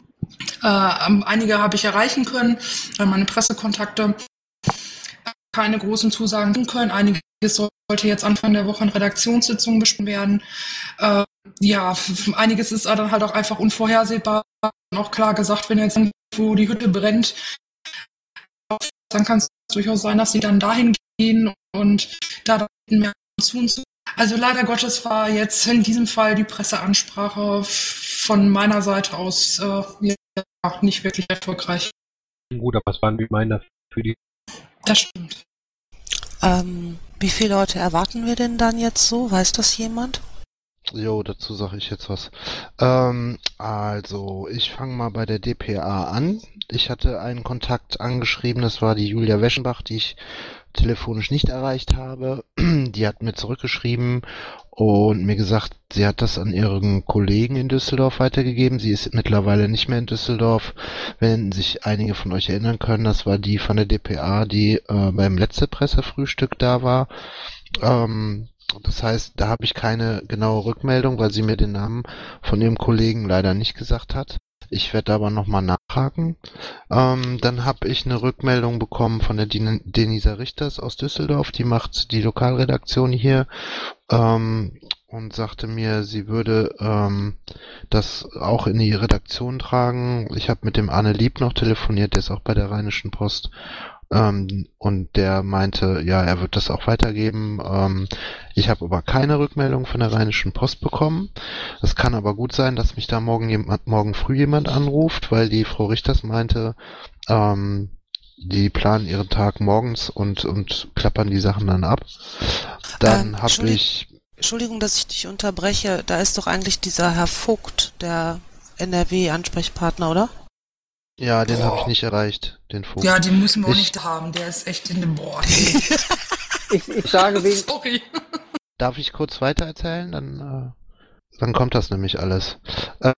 Äh, einige habe ich erreichen können, meine Pressekontakte keine großen Zusagen können. Einiges sollte jetzt Anfang der Woche in Redaktionssitzungen besprochen werden. Äh, ja, einiges ist dann halt auch einfach unvorhersehbar. Auch klar gesagt, wenn jetzt irgendwo die Hütte brennt, dann kann es durchaus sein, dass sie dann dahin gehen und da mehr zu uns. Also leider Gottes war jetzt in diesem Fall die Presseansprache von meiner Seite aus äh, nicht wirklich erfolgreich. Gut, aber was waren die meiner für die? Das stimmt. Ähm, wie viele Leute erwarten wir denn dann jetzt so? Weiß das jemand? Jo, dazu sage ich jetzt was. Ähm, also, ich fange mal bei der DPA an. Ich hatte einen Kontakt angeschrieben, das war die Julia Weschenbach, die ich telefonisch nicht erreicht habe. Die hat mir zurückgeschrieben und mir gesagt, sie hat das an ihren Kollegen in Düsseldorf weitergegeben. Sie ist mittlerweile nicht mehr in Düsseldorf. Wenn sich einige von euch erinnern können, das war die von der DPA, die äh, beim letzten Pressefrühstück da war. Ähm, das heißt, da habe ich keine genaue Rückmeldung, weil sie mir den Namen von ihrem Kollegen leider nicht gesagt hat. Ich werde aber nochmal nachhaken. Ähm, dann habe ich eine Rückmeldung bekommen von der Den Denisa Richters aus Düsseldorf. Die macht die Lokalredaktion hier ähm, und sagte mir, sie würde ähm, das auch in die Redaktion tragen. Ich habe mit dem Arne Lieb noch telefoniert, der ist auch bei der Rheinischen Post ähm, und der meinte, ja, er wird das auch weitergeben. Ähm, ich habe aber keine Rückmeldung von der Rheinischen Post bekommen. Es kann aber gut sein, dass mich da morgen jemand, morgen früh jemand anruft, weil die Frau Richters meinte, ähm, die planen ihren Tag morgens und, und klappern die Sachen dann ab. Dann ähm, habe ich. Entschuldigung, dass ich dich unterbreche. Da ist doch eigentlich dieser Herr Vogt, der NRW-Ansprechpartner, oder? Ja, den habe ich nicht erreicht, den Vogt. Ja, den müssen wir ich, auch nicht haben. Der ist echt in dem Board. ich, ich sage wegen. Sorry. Darf ich kurz weiter erzählen? Dann, äh, dann kommt das nämlich alles.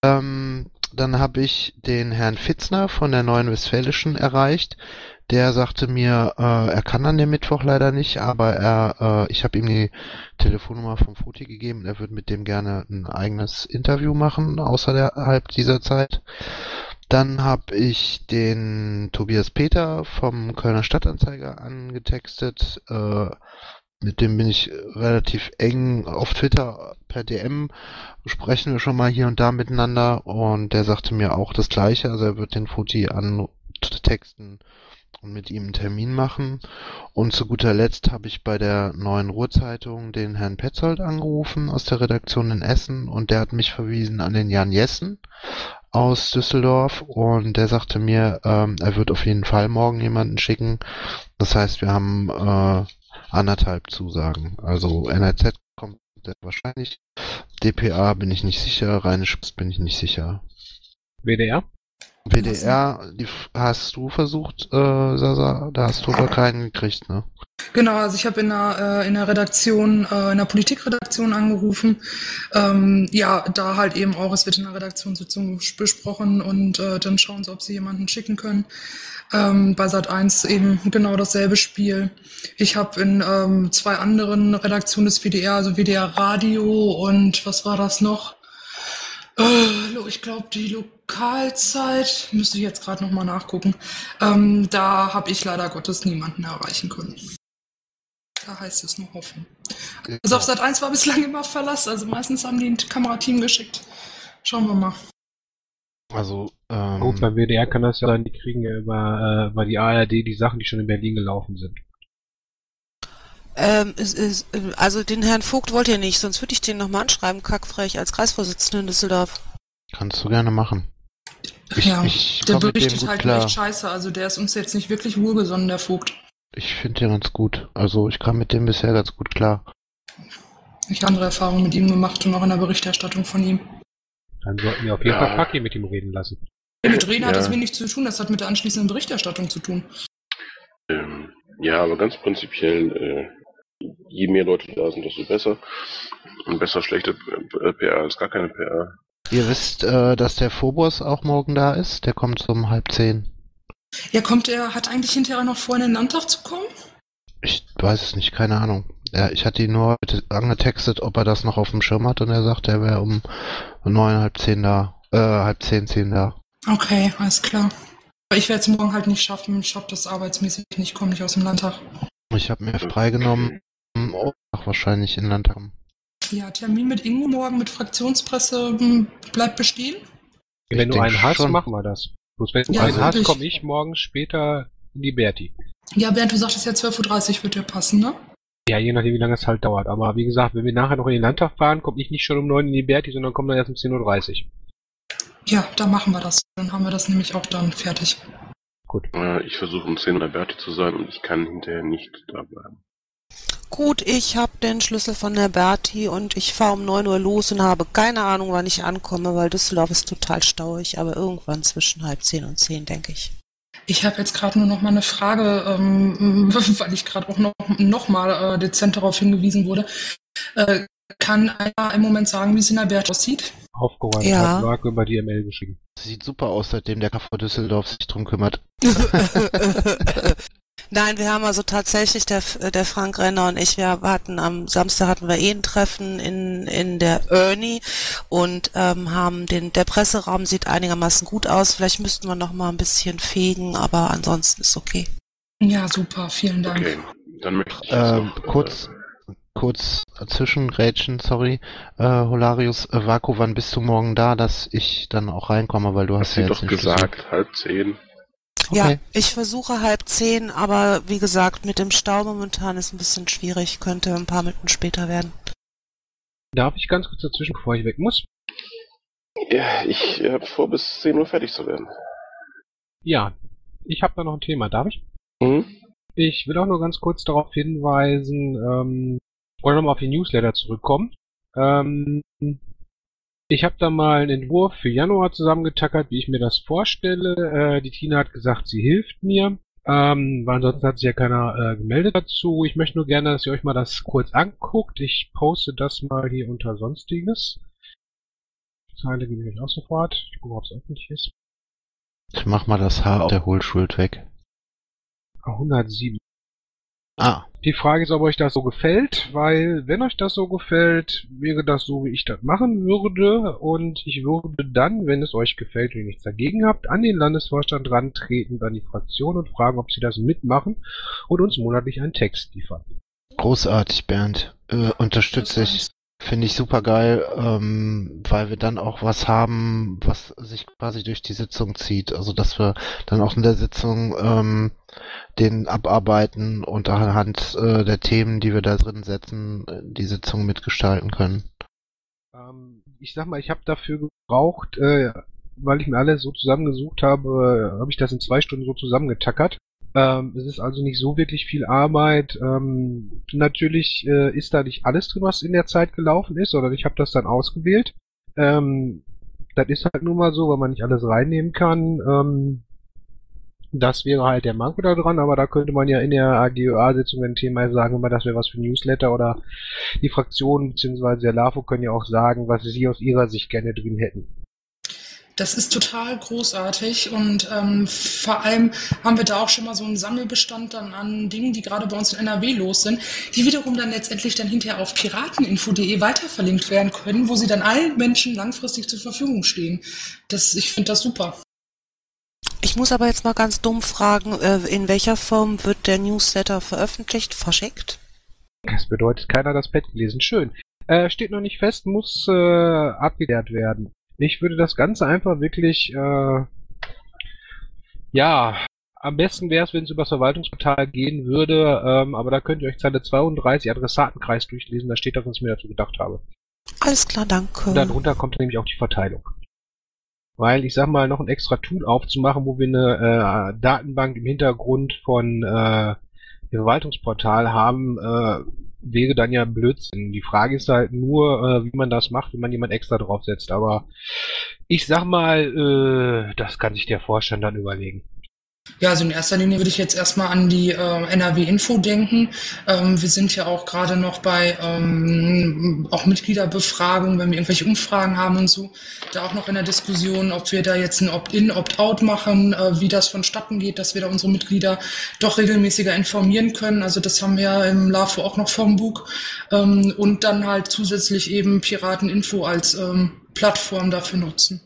Ähm, dann habe ich den Herrn Fitzner von der Neuen Westfälischen erreicht. Der sagte mir, äh, er kann an dem Mittwoch leider nicht, aber er, äh, ich habe ihm die Telefonnummer vom Foti gegeben. Er würde mit dem gerne ein eigenes Interview machen, außerhalb dieser Zeit. Dann habe ich den Tobias Peter vom Kölner Stadtanzeiger angetextet. Äh, mit dem bin ich relativ eng auf Twitter per DM. Sprechen wir schon mal hier und da miteinander. Und der sagte mir auch das Gleiche. Also er wird den Foti antexten und mit ihm einen Termin machen. Und zu guter Letzt habe ich bei der Neuen Ruhrzeitung den Herrn Petzold angerufen aus der Redaktion in Essen und der hat mich verwiesen an den Jan Jessen aus Düsseldorf und der sagte mir, ähm, er wird auf jeden Fall morgen jemanden schicken. Das heißt, wir haben äh, anderthalb Zusagen. Also NRZ kommt sehr wahrscheinlich. DPA bin ich nicht sicher, Rheinisch bin ich nicht sicher. WDR? WDR, die hast du versucht, äh, Sasa, da hast du aber keinen gekriegt, ne? Genau, also ich habe in der, äh, in der Redaktion, äh, in der Politikredaktion angerufen. Ähm, ja, da halt eben auch, es wird in der Redaktionssitzung besprochen und äh, dann schauen sie, ob sie jemanden schicken können. Ähm, bei Sat 1 eben genau dasselbe Spiel. Ich habe in ähm, zwei anderen Redaktionen des WDR, also WDR Radio und was war das noch? Äh, ich glaube, die Lokalzeit, müsste ich jetzt gerade nochmal nachgucken. Ähm, da habe ich leider Gottes niemanden erreichen können. Da heißt es nur hoffen. Also auf Sat 1 war bislang immer Verlass, also meistens haben die ein Kamerateam geschickt. Schauen wir mal. Also, ähm, Gut, beim WDR kann das ja sein, die kriegen ja über, äh, über die ARD die Sachen, die schon in Berlin gelaufen sind. Ähm, es ist, also den Herrn Vogt wollt ihr nicht, sonst würde ich den nochmal anschreiben, kackfrech, als Kreisvorsitzender in Düsseldorf. Kannst du gerne machen. Ich, ja, ich der berichtet gut halt klar. echt scheiße, also der ist uns jetzt nicht wirklich wohlgesonnen, der Vogt. Ich finde den ganz gut. Also ich kam mit dem bisher ganz gut klar. Ich habe andere Erfahrungen mit ihm gemacht und auch in der Berichterstattung von ihm. Dann sollten wir auf jeden Ja. Fall Paki mit ihm reden lassen. Mit Reden hat Ja. das wenig zu tun, das hat mit der anschließenden Berichterstattung zu tun. Ähm, ja, aber ganz prinzipiell, äh, je mehr Leute da sind, desto besser. Und besser schlechte äh, PR als gar keine PR. Ihr wisst, äh, dass der Phobos auch morgen da ist? Der kommt um halb zehn. Ja, kommt er, hat eigentlich hinterher noch vor, in den Landtag zu kommen? Ich weiß es nicht, keine Ahnung. Ja, ich hatte ihn nur heute angetextet, ob er das noch auf dem Schirm hat und er sagte, er wäre um neun, halb zehn da. Äh, halb zehn, zehn da. Okay, alles klar. Ich werde es morgen halt nicht schaffen. Ich schaffe das arbeitsmäßig nicht, ich komme nicht aus dem Landtag. Ich habe mir freigenommen, ach, wahrscheinlich in Landtag. Ja, Termin mit Ingo morgen mit Fraktionspresse hm, bleibt bestehen. Wenn Ich du einen hast, schon. machen wir das. Bloß wenn du Ja, einen hast, komme ich morgen später in die Berti. Ja, Bernd, du sagtest ja 12.30 Uhr wird dir passen, ne? Ja, je nachdem, wie lange es halt dauert. Aber wie gesagt, wenn wir nachher noch in den Landtag fahren, komme ich nicht schon um 9 in die Berti, sondern komme dann erst um 10.30 Uhr. Ja, da machen wir das. Dann haben wir das nämlich auch dann fertig. Gut. Äh, ich versuche um 10 Uhr bei Berti zu sein und ich kann hinterher nicht da bleiben. Gut, ich habe den Schlüssel von der Berti und ich fahre um 9 Uhr los und habe keine Ahnung, wann ich ankomme, weil Düsseldorf ist total stauig, aber irgendwann zwischen halb zehn und zehn, denke ich. Ich habe jetzt gerade nur noch mal eine Frage, ähm, weil ich gerade auch noch, noch mal äh, dezent darauf hingewiesen wurde. Äh, kann einer im Moment sagen, wie es in der Wert aussieht? Aufgeräumt Ja. hat Marc über die ML geschrieben. Sieht super aus, seitdem der KV Düsseldorf sich drum kümmert. Nein, wir haben also tatsächlich, der, der Frank Renner und ich, wir hatten am Samstag hatten wir eh ein Treffen in, in der Ernie und ähm, haben den, der Presseraum sieht einigermaßen gut aus. Vielleicht müssten wir noch mal ein bisschen fegen, aber ansonsten ist okay. Ja, super, vielen Dank. Okay, dann möchte ich Ähm, noch, kurz, kurz zwischengrätschen, sorry. Äh, Holarius, äh, Vaku, wann bist du morgen da, dass ich dann auch reinkomme, weil du Äh, hast hast ja jetzt doch gesagt, halb zehn. Ja, Okay. ich versuche halb zehn, aber wie gesagt, mit dem Stau momentan ist ein bisschen schwierig, könnte ein paar Minuten später werden. Darf ich ganz kurz dazwischen, bevor ich weg muss? Ja, ich habe vor, bis 10 Uhr fertig zu werden. Ja, ich habe da noch ein Thema. Darf ich? Mhm. Ich will auch nur ganz kurz darauf hinweisen, ähm, oder nochmal auf die Newsletter zurückkommen. Ähm, ich habe da mal einen Entwurf für Januar zusammengetackert, wie ich mir das vorstelle. Äh, die Tina hat gesagt, sie hilft mir. Ähm, weil ansonsten hat sich ja keiner äh, gemeldet dazu. Ich möchte nur gerne, dass ihr euch mal das kurz anguckt. Ich poste das mal hier unter Sonstiges. Zeile gebe ich euch auch sofort. Ich gucke, ob es öffentlich ist. Ich mach mal das Haar auf der Hohlschuld weg. 107. Ah, Die Frage ist, ob euch das so gefällt, weil wenn euch das so gefällt, wäre das so, wie ich das machen würde. Und ich würde dann, wenn es euch gefällt und ihr nichts dagegen habt, an den Landesvorstand rantreten, an die Fraktion und fragen, ob sie das mitmachen und uns monatlich einen Text liefern. großartig, Bernd. Äh, unterstütze ich. Finde ich super geil, ähm, weil wir dann auch was haben, was sich quasi durch die Sitzung zieht. Also dass wir dann auch in der Sitzung ähm, den abarbeiten und anhand äh, der Themen, die wir da drin setzen, die Sitzung mitgestalten können. Ähm, ich sag mal, ich habe dafür gebraucht, äh, weil ich mir alles so zusammengesucht habe, äh, habe ich das in zwei Stunden so zusammengetackert. Ähm, es ist also nicht so wirklich viel Arbeit. Ähm, natürlich äh, ist da nicht alles drin, was in der Zeit gelaufen ist, sondern ich habe das dann ausgewählt. Ähm, das ist halt nun mal so, weil man nicht alles reinnehmen kann. Ähm, das wäre halt der Manko da dran, aber da könnte man ja in der AGOA-Sitzung ein Thema sagen, immer das wäre was für Newsletter oder die Fraktion bzw. der LAFO können ja auch sagen, was sie aus ihrer Sicht gerne drin hätten. Das ist total großartig und ähm, vor allem haben wir da auch schon mal so einen Sammelbestand dann an Dingen, die gerade bei uns in NRW los sind, die wiederum dann letztendlich dann hinterher auf pirateninfo.de weiterverlinkt werden können, wo sie dann allen Menschen langfristig zur Verfügung stehen. Das, ich finde das super. Ich muss aber jetzt mal ganz dumm fragen, äh, in welcher Form wird der Newsletter veröffentlicht, verschickt? Das bedeutet, keiner hat das Pad gelesen. Schön. Äh, steht noch nicht fest, muss äh, abgeklärt werden. Ich würde das Ganze einfach wirklich, äh, ja, am besten wäre es, wenn es über das Verwaltungsportal gehen würde, ähm, aber da könnt ihr euch Zeile 32 Adressatenkreis durchlesen, da steht das, was ich mir dazu gedacht habe. Alles klar, danke. Und darunter kommt nämlich auch die Verteilung. Weil ich sag mal, noch ein extra Tool aufzumachen, wo wir eine äh, Datenbank im Hintergrund von äh, dem Verwaltungsportal haben, äh, wäre dann ja Blödsinn. Die Frage ist halt nur, äh, wie man das macht, wenn man jemand extra draufsetzt. Aber ich sag mal, äh, das kann sich der Vorstand dann überlegen. Ja, also in erster Linie würde ich jetzt erstmal an die äh, NRW-Info denken. Ähm, wir sind ja auch gerade noch bei ähm, auch Mitgliederbefragungen, wenn wir irgendwelche Umfragen haben und so, da auch noch in der Diskussion, ob wir da jetzt ein Opt-in, Opt-out machen, äh, wie das vonstatten geht, dass wir da unsere Mitglieder doch regelmäßiger informieren können. Also das haben wir ja im LAFO auch noch vom Bug. Ähm, und dann halt zusätzlich eben Pirateninfo als ähm, Plattform dafür nutzen.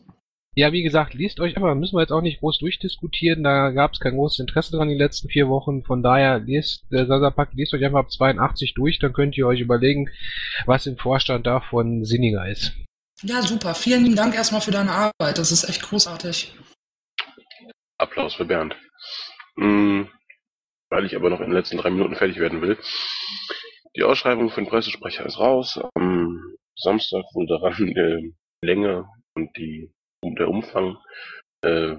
Ja, wie gesagt, liest euch einfach, müssen wir jetzt auch nicht groß durchdiskutieren, da gab es kein großes Interesse dran die letzten vier Wochen, von daher lest, der Sasapak, lest euch einfach ab 82 durch, dann könnt ihr euch überlegen, was im Vorstand davon sinniger ist. Ja, super. Vielen lieben Dank erstmal für deine Arbeit. Das ist echt großartig. Applaus für Bernd. Hm, weil ich aber noch in den letzten drei Minuten fertig werden will. Die Ausschreibung für den Pressesprecher ist raus. Am Samstag wurde daran die Länge und die, und der Umfang äh,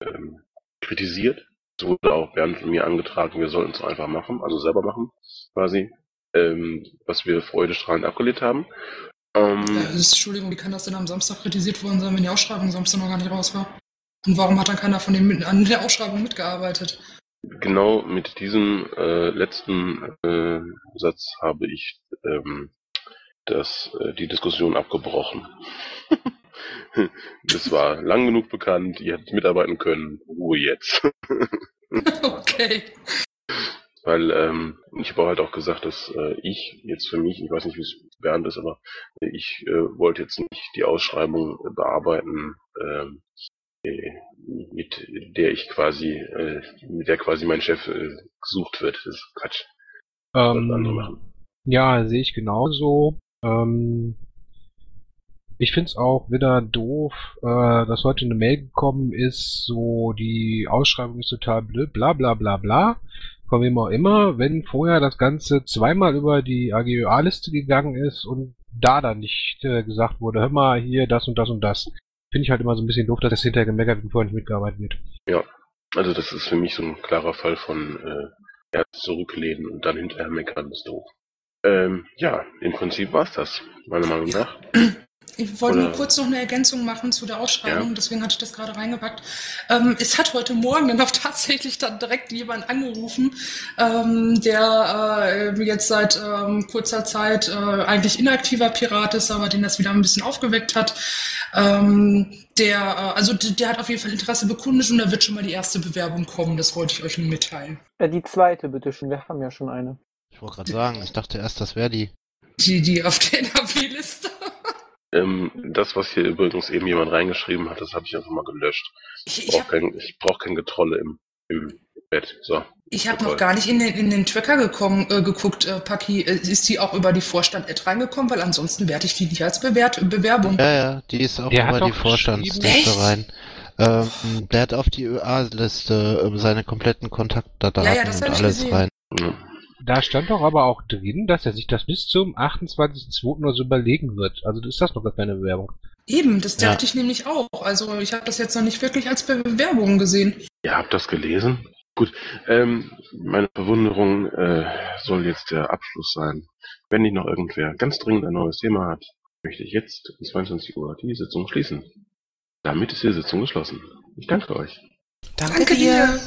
ähm, kritisiert. Es wurde auch Bernd von mir angetragen, wir sollten es einfach machen, also selber machen, quasi. Ähm, was wir freudestrahlend abgelehnt haben. Ähm, Ja, ist, Entschuldigung, wie kann das denn am Samstag kritisiert worden sein, wenn die Ausschreibung Samstag noch gar nicht raus war? Und warum hat dann keiner von denen mit, an der Ausschreibung mitgearbeitet? Genau mit diesem äh, letzten äh, Satz habe ich ähm, das, äh, die Diskussion abgebrochen. das war lang genug bekannt, ihr hättet mitarbeiten können, Ruhe jetzt. okay. Weil ähm, ich habe halt auch gesagt, dass äh, ich jetzt für mich, ich weiß nicht, wie es Bernd ist, aber ich äh, wollte jetzt nicht die Ausschreibung äh, bearbeiten, ähm, äh, mit der ich quasi, äh, mit der quasi mein Chef äh, gesucht wird. Das ist Quatsch. Ähm, ja, sehe ich genauso. Ähm, ich find's auch wieder doof, äh, dass heute eine Mail gekommen ist, so die Ausschreibung ist total blöd, bla bla bla bla. Von wem auch immer, wenn vorher das Ganze zweimal über die AGÖA-Liste gegangen ist und da dann nicht äh, gesagt wurde, hör mal, hier das und das und das. Finde ich halt immer so ein bisschen doof, dass das hinterher gemeckert wird vorher nicht mitgearbeitet wird. Ja, also das ist für mich so ein klarer Fall von äh, erst zurücklehnen und dann hinterher meckern, ist doof. Ähm, ja, im Prinzip war's das, meiner Meinung nach. Ich wollte nur Oder- kurz noch eine Ergänzung machen zu der Ausschreibung, Ja. deswegen hatte ich das gerade reingepackt. Ähm, es hat heute Morgen dann auch tatsächlich dann direkt jemand angerufen, ähm, der äh, jetzt seit ähm, kurzer Zeit äh, eigentlich inaktiver Pirat ist, aber den das wieder ein bisschen aufgeweckt hat. Ähm, der, äh, also der, der hat auf jeden Fall Interesse bekundet und da wird schon mal die erste Bewerbung kommen, das wollte ich euch nur mitteilen. Äh, die zweite, bitteschön. Wir haben ja schon eine. Ich wollte gerade sagen, ich dachte erst, das wäre die. Die, die auf der NRW-Liste. Ähm, das, was hier übrigens eben jemand reingeschrieben hat, das habe ich einfach mal gelöscht. Ich, Ich brauche kein, ich brauch kein Getrolle im, im Bett. So. Ich habe noch gar nicht in den, in den Tracker gekommen, äh, geguckt, äh, Paki. Äh, ist die auch über die Vorstand-Ad reingekommen? Weil ansonsten werte ich die nicht als Bewert Bewerbung. Ja, ja, die ist auch Der über die Vorstandsliste rein. Ähm, der hat auf die ÖA-Liste ähm, seine kompletten Kontaktdaten Ja, ja, das und alles gesehen. rein. Ja. Da stand doch aber auch drin, dass er sich das bis zum 28.02. oder so überlegen wird. Also ist das noch gar keine Bewerbung. Eben, das Ja. dachte ich nämlich auch. Also ich habe das jetzt noch nicht wirklich als Bewerbung gesehen. Ihr habt das gelesen? Gut, ähm, meine Verwunderung äh, soll jetzt der Abschluss sein. Wenn nicht noch irgendwer ganz dringend ein neues Thema hat, möchte ich jetzt um 22 Uhr die Sitzung schließen. Damit ist die Sitzung geschlossen. Ich danke euch. Danke, dir.